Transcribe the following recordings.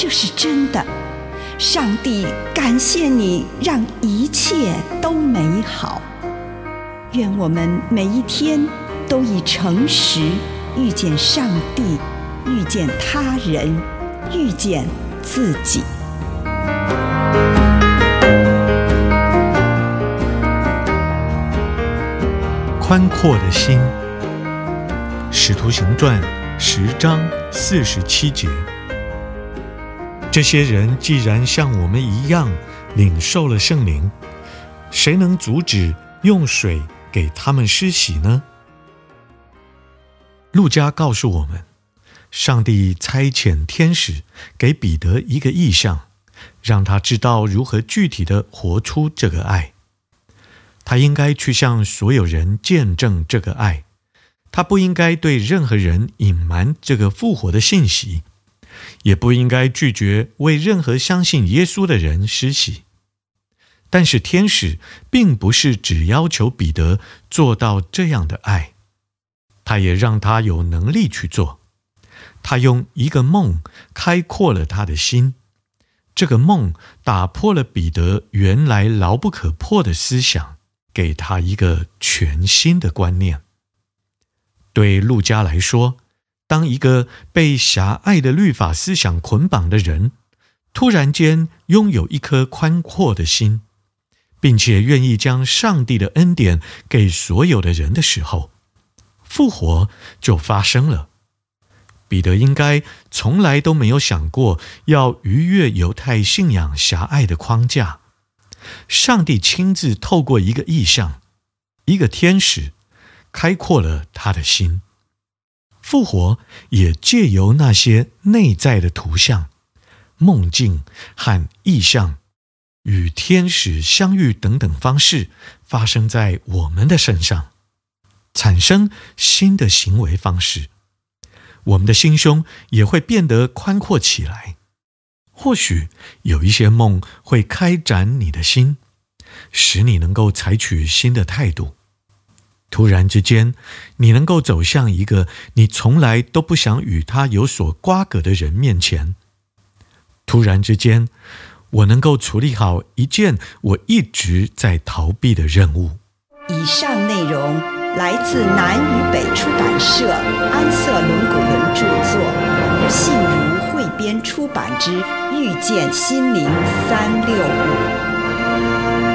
这是真的。上帝感谢你，让一切都美好。愿我们每一天都以诚实遇见上帝，遇见他人，遇见自己。宽阔的心，《使徒行传》十章四十七节。这些人既然像我们一样领受了圣灵，谁能阻止用水给他们施洗呢？路加告诉我们，上帝差遣天使给彼得一个意象，让他知道如何具体的活出这个爱。他应该去向所有人见证这个爱，他不应该对任何人隐瞒这个复活的信息，也不应该拒绝为任何相信耶稣的人施洗。但是天使并不是只要求彼得做到这样的爱，他也让他有能力去做。他用一个梦开阔了他的心，这个梦打破了彼得原来牢不可破的思想。给他一个全新的观念。对路加来说，当一个被狭隘的律法思想捆绑的人，突然间拥有一颗宽阔的心，并且愿意将上帝的恩典给所有的人的时候，复活就发生了。彼得应该从来都没有想过要逾越犹太信仰狭隘的框架。上帝亲自透过一个异象，一个天使，开阔了他的心。复活也借由那些内在的图像、梦境和意象，与天使相遇等等方式，发生在我们的身上，产生新的行为方式。我们的心胸也会变得宽阔起来。或许有一些梦会开展你的心，使你能够采取新的态度。突然之间，你能够走向一个你从来都不想与他有所瓜葛的人面前。突然之间，我能够处理好一件我一直在逃避的任务。以上内容来自南与北出版社安瑟伦古伦著作，吴信如汇编出版之。遇见心灵三六五。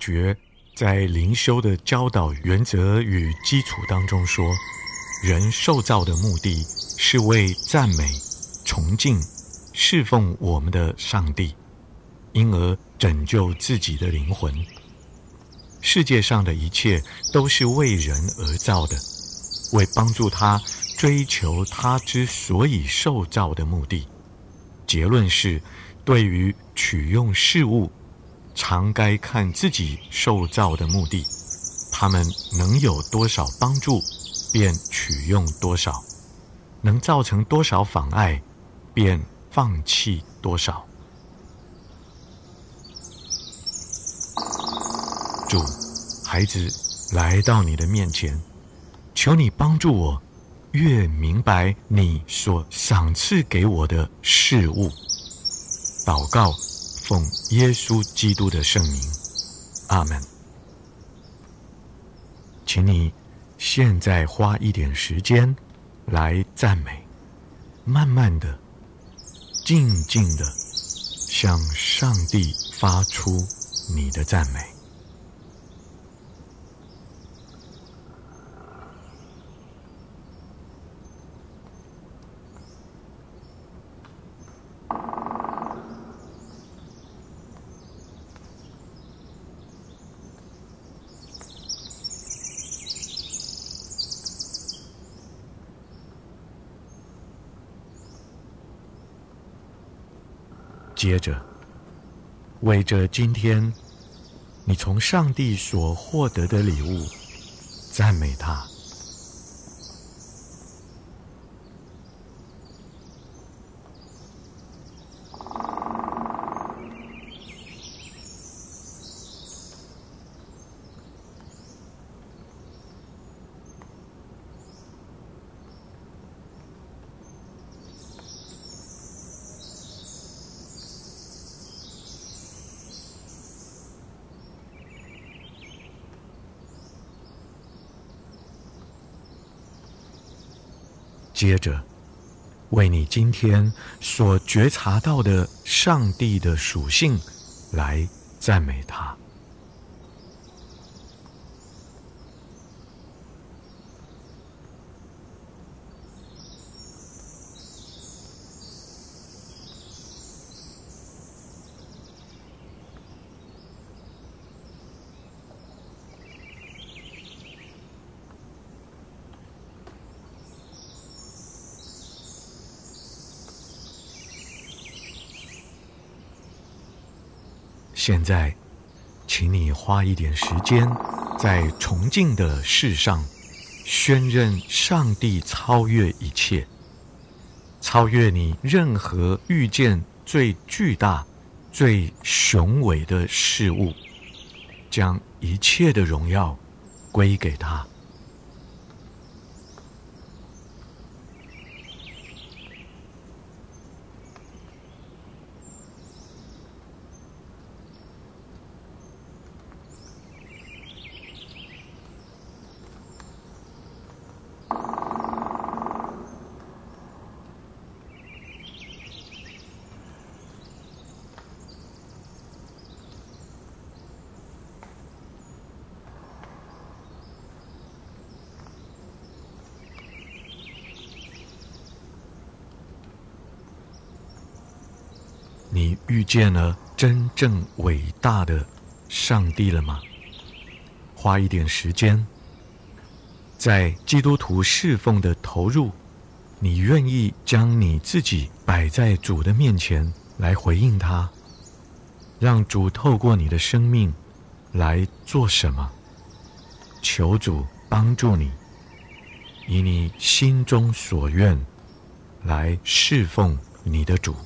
觉在灵修的教导原则与基础当中说，人受造的目的是为赞美、崇敬、侍奉我们的上帝，因而拯救自己的灵魂。世界上的一切都是为人而造的，为帮助他追求他之所以受造的目的。结论是，对于取用事物，常该看自己受造的目的，他们能有多少帮助，便取用多少；能造成多少妨碍，便放弃多少。主，孩子来到你的面前，求你帮助我，越明白你所赏赐给我的事物。祷告，奉耶稣基督的圣名，阿门。请你现在花一点时间来赞美，慢慢的、静静的向上帝发出你的赞美。接着，为着今天你从上帝所获得的礼物，赞美他。接着，为你今天所觉察到的上帝的属性来赞美他。现在，请你花一点时间，在崇敬的事上，宣认上帝超越一切，超越你任何遇见最巨大、最雄伟的事物，将一切的荣耀归给他。你遇见了真正伟大的上帝了吗？花一点时间，在基督徒侍奉的投入，你愿意将你自己摆在主的面前来回应他，让主透过你的生命来做什么？求主帮助你，以你心中所愿来侍奉你的主。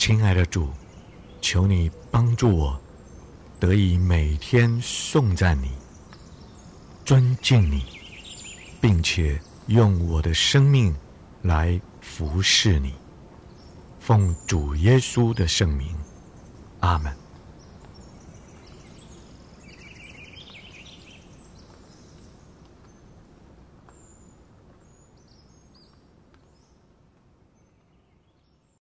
亲爱的主，求你帮助我，得以每天颂赞你、尊敬你，并且用我的生命来服侍你。奉主耶稣的圣名，阿门。